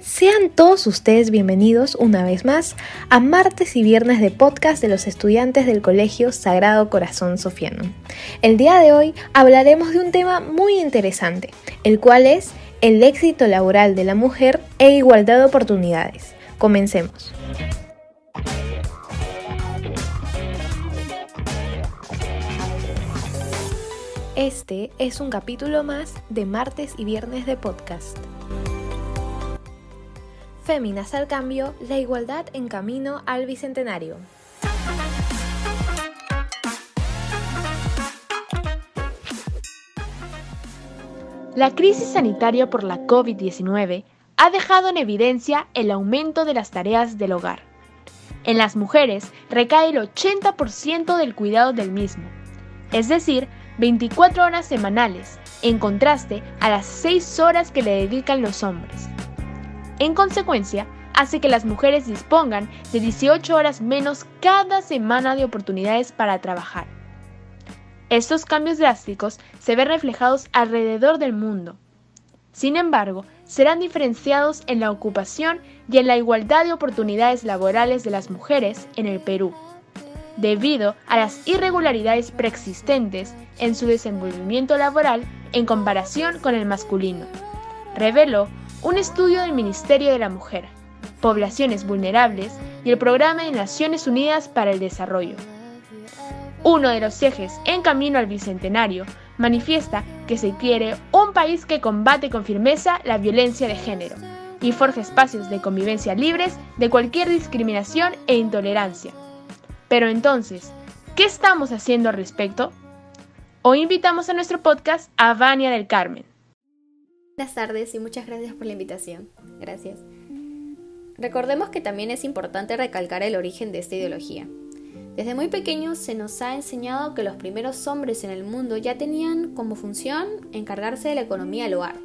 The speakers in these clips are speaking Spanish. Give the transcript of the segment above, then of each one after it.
Sean todos ustedes bienvenidos una vez más a martes y viernes de podcast de los estudiantes del Colegio Sagrado Corazón Sofiano. El día de hoy hablaremos de un tema muy interesante, el cual es el éxito laboral de la mujer e igualdad de oportunidades. Comencemos. Este es un capítulo más de martes y viernes de podcast. Féminas al cambio, la igualdad en camino al bicentenario. La crisis sanitaria por la COVID-19 ha dejado en evidencia el aumento de las tareas del hogar. En las mujeres recae el 80% del cuidado del mismo, es decir, 24 horas semanales, en contraste a las 6 horas que le dedican los hombres. En consecuencia, hace que las mujeres dispongan de 18 horas menos cada semana de oportunidades para trabajar. Estos cambios drásticos se ven reflejados alrededor del mundo. Sin embargo, serán diferenciados en la ocupación y en la igualdad de oportunidades laborales de las mujeres en el Perú debido a las irregularidades preexistentes en su desenvolvimiento laboral en comparación con el masculino, reveló un estudio del Ministerio de la Mujer, Poblaciones Vulnerables y el Programa de Naciones Unidas para el Desarrollo. Uno de los ejes en camino al Bicentenario manifiesta que se quiere un país que combate con firmeza la violencia de género y forja espacios de convivencia libres de cualquier discriminación e intolerancia pero entonces, ¿qué estamos haciendo al respecto? Hoy invitamos a nuestro podcast a Vania del Carmen. Buenas tardes y muchas gracias por la invitación. Gracias. Recordemos que también es importante recalcar el origen de esta ideología. Desde muy pequeños se nos ha enseñado que los primeros hombres en el mundo ya tenían como función encargarse de la economía del hogar,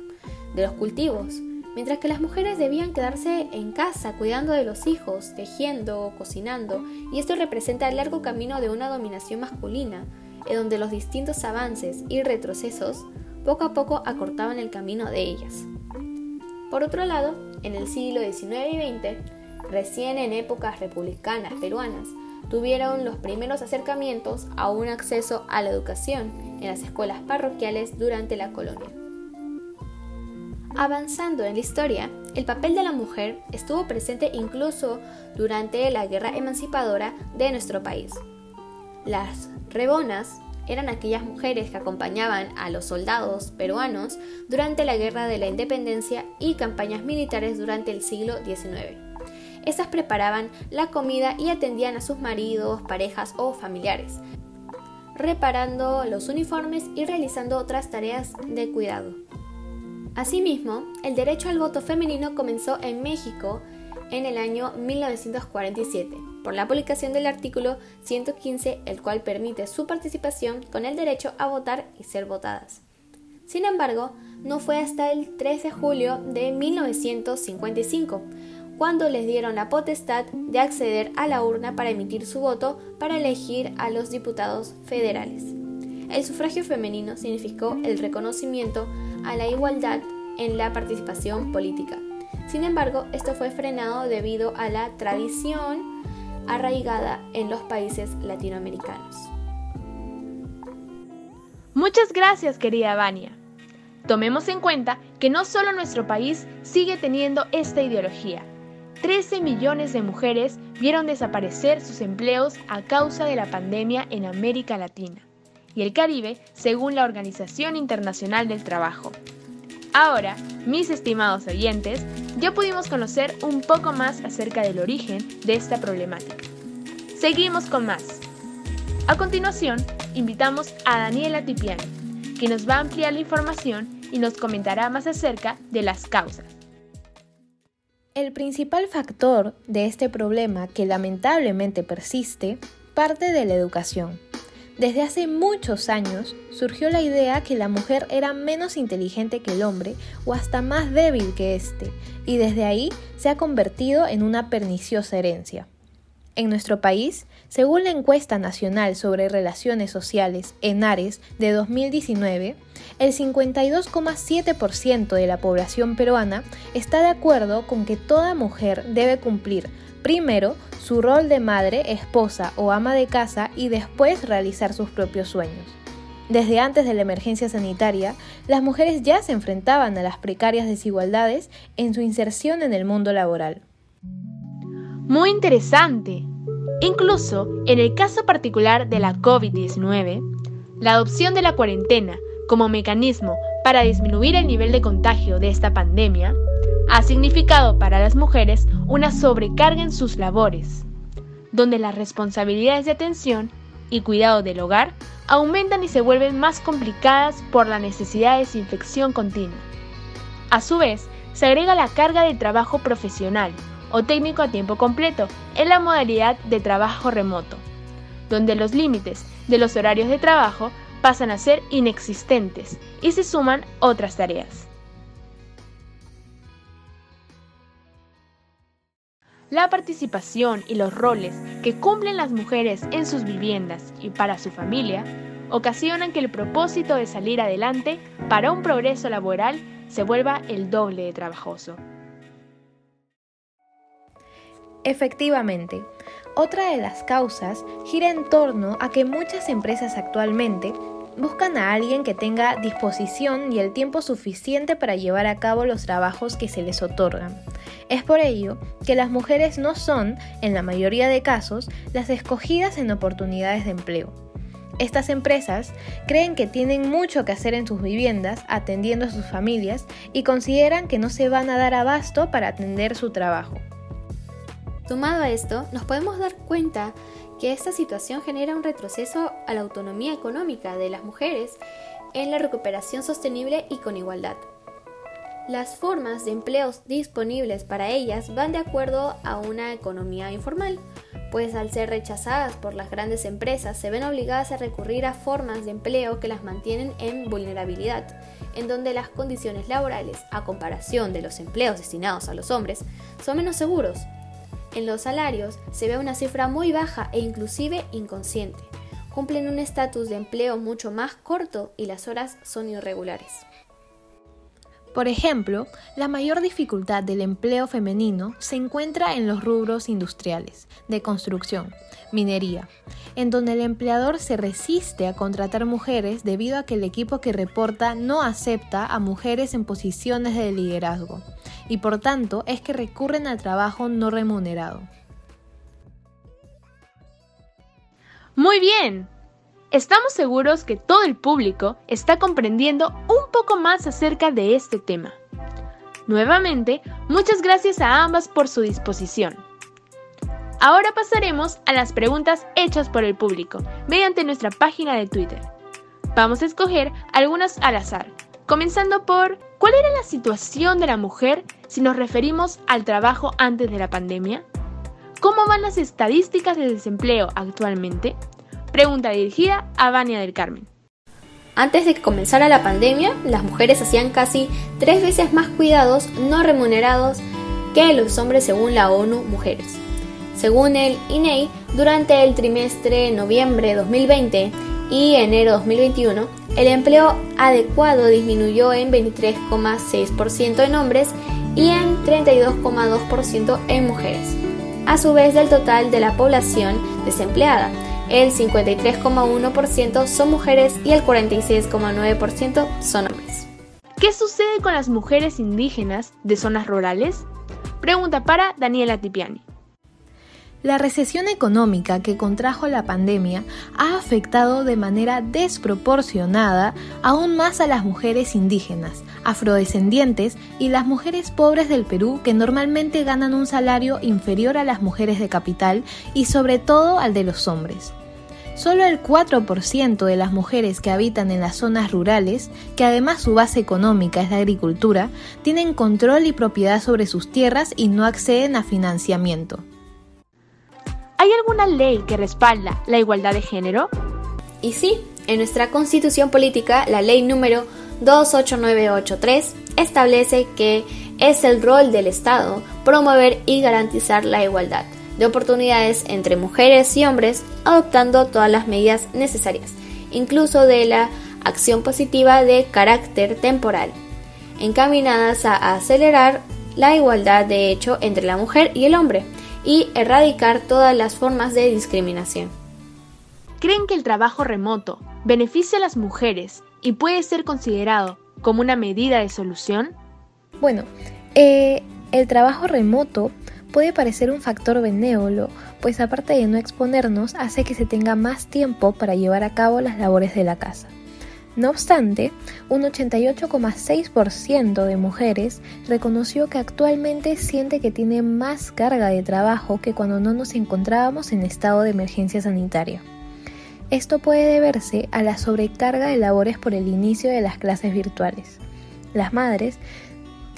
de los cultivos, mientras que las mujeres debían quedarse en casa cuidando de los hijos, tejiendo, cocinando, y esto representa el largo camino de una dominación masculina, en donde los distintos avances y retrocesos poco a poco acortaban el camino de ellas. Por otro lado, en el siglo XIX y XX, recién en épocas republicanas peruanas, tuvieron los primeros acercamientos a un acceso a la educación en las escuelas parroquiales durante la colonia. Avanzando en la historia, el papel de la mujer estuvo presente incluso durante la guerra emancipadora de nuestro país. Las rebonas eran aquellas mujeres que acompañaban a los soldados peruanos durante la Guerra de la Independencia y campañas militares durante el siglo XIX. Estas preparaban la comida y atendían a sus maridos, parejas o familiares, reparando los uniformes y realizando otras tareas de cuidado. Asimismo, el derecho al voto femenino comenzó en México en el año 1947 por la publicación del artículo 115, el cual permite su participación con el derecho a votar y ser votadas. Sin embargo, no fue hasta el 3 de julio de 1955 cuando les dieron la potestad de acceder a la urna para emitir su voto para elegir a los diputados federales. El sufragio femenino significó el reconocimiento a la igualdad en la participación política. Sin embargo, esto fue frenado debido a la tradición arraigada en los países latinoamericanos. Muchas gracias, querida Vania. Tomemos en cuenta que no solo nuestro país sigue teniendo esta ideología. 13 millones de mujeres vieron desaparecer sus empleos a causa de la pandemia en América Latina y el Caribe, según la Organización Internacional del Trabajo. Ahora, mis estimados oyentes, ya pudimos conocer un poco más acerca del origen de esta problemática. Seguimos con más. A continuación, invitamos a Daniela Tipiani, que nos va a ampliar la información y nos comentará más acerca de las causas. El principal factor de este problema que lamentablemente persiste parte de la educación. Desde hace muchos años surgió la idea que la mujer era menos inteligente que el hombre o hasta más débil que éste, y desde ahí se ha convertido en una perniciosa herencia. En nuestro país, según la encuesta nacional sobre relaciones sociales ENARES de 2019, el 52,7% de la población peruana está de acuerdo con que toda mujer debe cumplir primero su rol de madre, esposa o ama de casa y después realizar sus propios sueños. Desde antes de la emergencia sanitaria, las mujeres ya se enfrentaban a las precarias desigualdades en su inserción en el mundo laboral. Muy interesante. Incluso en el caso particular de la COVID-19, la adopción de la cuarentena como mecanismo para disminuir el nivel de contagio de esta pandemia ha significado para las mujeres una sobrecarga en sus labores, donde las responsabilidades de atención y cuidado del hogar aumentan y se vuelven más complicadas por la necesidad de desinfección continua. A su vez, se agrega la carga de trabajo profesional o técnico a tiempo completo en la modalidad de trabajo remoto, donde los límites de los horarios de trabajo pasan a ser inexistentes y se suman otras tareas. La participación y los roles que cumplen las mujeres en sus viviendas y para su familia ocasionan que el propósito de salir adelante para un progreso laboral se vuelva el doble de trabajoso. Efectivamente, otra de las causas gira en torno a que muchas empresas actualmente buscan a alguien que tenga disposición y el tiempo suficiente para llevar a cabo los trabajos que se les otorgan. Es por ello que las mujeres no son, en la mayoría de casos, las escogidas en oportunidades de empleo. Estas empresas creen que tienen mucho que hacer en sus viviendas atendiendo a sus familias y consideran que no se van a dar abasto para atender su trabajo. Sumado a esto, nos podemos dar cuenta que esta situación genera un retroceso a la autonomía económica de las mujeres en la recuperación sostenible y con igualdad. Las formas de empleos disponibles para ellas van de acuerdo a una economía informal, pues al ser rechazadas por las grandes empresas se ven obligadas a recurrir a formas de empleo que las mantienen en vulnerabilidad, en donde las condiciones laborales, a comparación de los empleos destinados a los hombres, son menos seguros, en los salarios se ve una cifra muy baja e inclusive inconsciente. Cumplen un estatus de empleo mucho más corto y las horas son irregulares. Por ejemplo, la mayor dificultad del empleo femenino se encuentra en los rubros industriales, de construcción, minería, en donde el empleador se resiste a contratar mujeres debido a que el equipo que reporta no acepta a mujeres en posiciones de liderazgo, y por tanto es que recurren al trabajo no remunerado. Muy bien, Estamos seguros que todo el público está comprendiendo un poco más acerca de este tema. Nuevamente, muchas gracias a ambas por su disposición. Ahora pasaremos a las preguntas hechas por el público mediante nuestra página de Twitter. Vamos a escoger algunas al azar, comenzando por ¿cuál era la situación de la mujer si nos referimos al trabajo antes de la pandemia? ¿Cómo van las estadísticas de desempleo actualmente? Pregunta dirigida a Vania del Carmen. Antes de que comenzara la pandemia, las mujeres hacían casi tres veces más cuidados no remunerados que los hombres según la ONU Mujeres. Según el INEI, durante el trimestre noviembre 2020 y enero 2021, el empleo adecuado disminuyó en 23,6% en hombres y en 32,2% en mujeres, a su vez del total de la población desempleada el 53,1% son mujeres y el 46,9% son hombres. ¿Qué sucede con las mujeres indígenas de zonas rurales? Pregunta para Daniela Tipiani. La recesión económica que contrajo la pandemia ha afectado de manera desproporcionada aún más a las mujeres indígenas, afrodescendientes y las mujeres pobres del Perú que normalmente ganan un salario inferior a las mujeres de capital y sobre todo al de los hombres. Solo el 4% de las mujeres que habitan en las zonas rurales, que además su base económica es la agricultura, tienen control y propiedad sobre sus tierras y no acceden a financiamiento. ¿Hay alguna ley que respalda la igualdad de género? Y sí, en nuestra constitución política, la ley número 28983 establece que es el rol del Estado promover y garantizar la igualdad de oportunidades entre mujeres y hombres, adoptando todas las medidas necesarias, incluso de la acción positiva de carácter temporal, encaminadas a acelerar la igualdad de hecho entre la mujer y el hombre y erradicar todas las formas de discriminación. ¿Creen que el trabajo remoto beneficia a las mujeres y puede ser considerado como una medida de solución? Bueno, eh, el trabajo remoto puede parecer un factor benévolo, pues aparte de no exponernos, hace que se tenga más tiempo para llevar a cabo las labores de la casa. No obstante, un 88,6% de mujeres reconoció que actualmente siente que tiene más carga de trabajo que cuando no nos encontrábamos en estado de emergencia sanitaria. Esto puede deberse a la sobrecarga de labores por el inicio de las clases virtuales. Las madres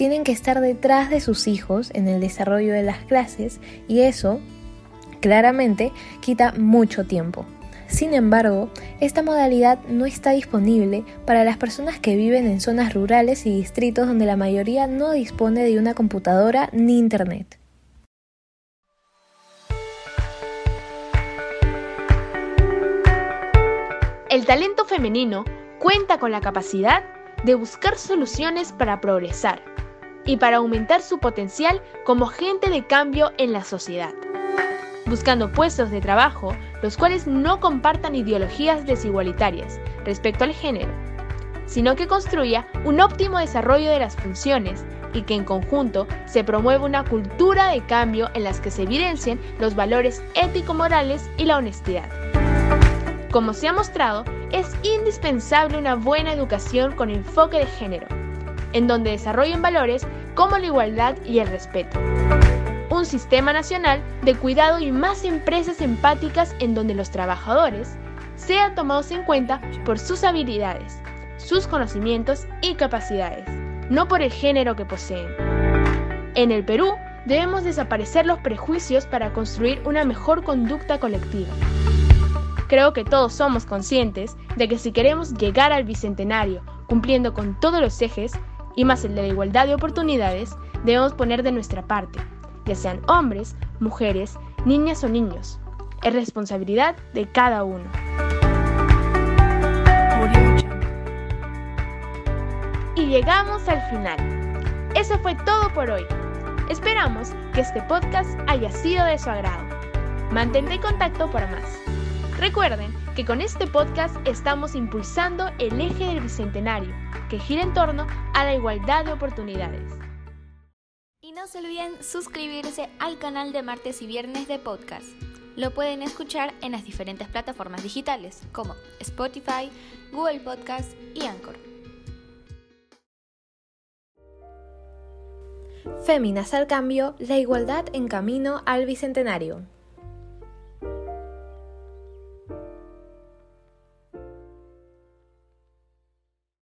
tienen que estar detrás de sus hijos en el desarrollo de las clases y eso claramente quita mucho tiempo. Sin embargo, esta modalidad no está disponible para las personas que viven en zonas rurales y distritos donde la mayoría no dispone de una computadora ni internet. El talento femenino cuenta con la capacidad de buscar soluciones para progresar y para aumentar su potencial como agente de cambio en la sociedad, buscando puestos de trabajo los cuales no compartan ideologías desigualitarias respecto al género, sino que construya un óptimo desarrollo de las funciones y que en conjunto se promueva una cultura de cambio en las que se evidencien los valores ético-morales y la honestidad. Como se ha mostrado, es indispensable una buena educación con enfoque de género, en donde desarrollen valores como la igualdad y el respeto. Un sistema nacional de cuidado y más empresas empáticas en donde los trabajadores sean tomados en cuenta por sus habilidades, sus conocimientos y capacidades, no por el género que poseen. En el Perú, debemos desaparecer los prejuicios para construir una mejor conducta colectiva. Creo que todos somos conscientes de que si queremos llegar al bicentenario cumpliendo con todos los ejes, y más el de la igualdad de oportunidades, debemos poner de nuestra parte, ya sean hombres, mujeres, niñas o niños. Es responsabilidad de cada uno. Y llegamos al final. Eso fue todo por hoy. Esperamos que este podcast haya sido de su agrado. Mantente en contacto para más. Recuerden que con este podcast estamos impulsando el eje del Bicentenario, que gira en torno a la igualdad de oportunidades. Y no se olviden suscribirse al canal de martes y viernes de podcast. Lo pueden escuchar en las diferentes plataformas digitales como Spotify, Google Podcast y Anchor. Féminas al cambio, la igualdad en camino al Bicentenario.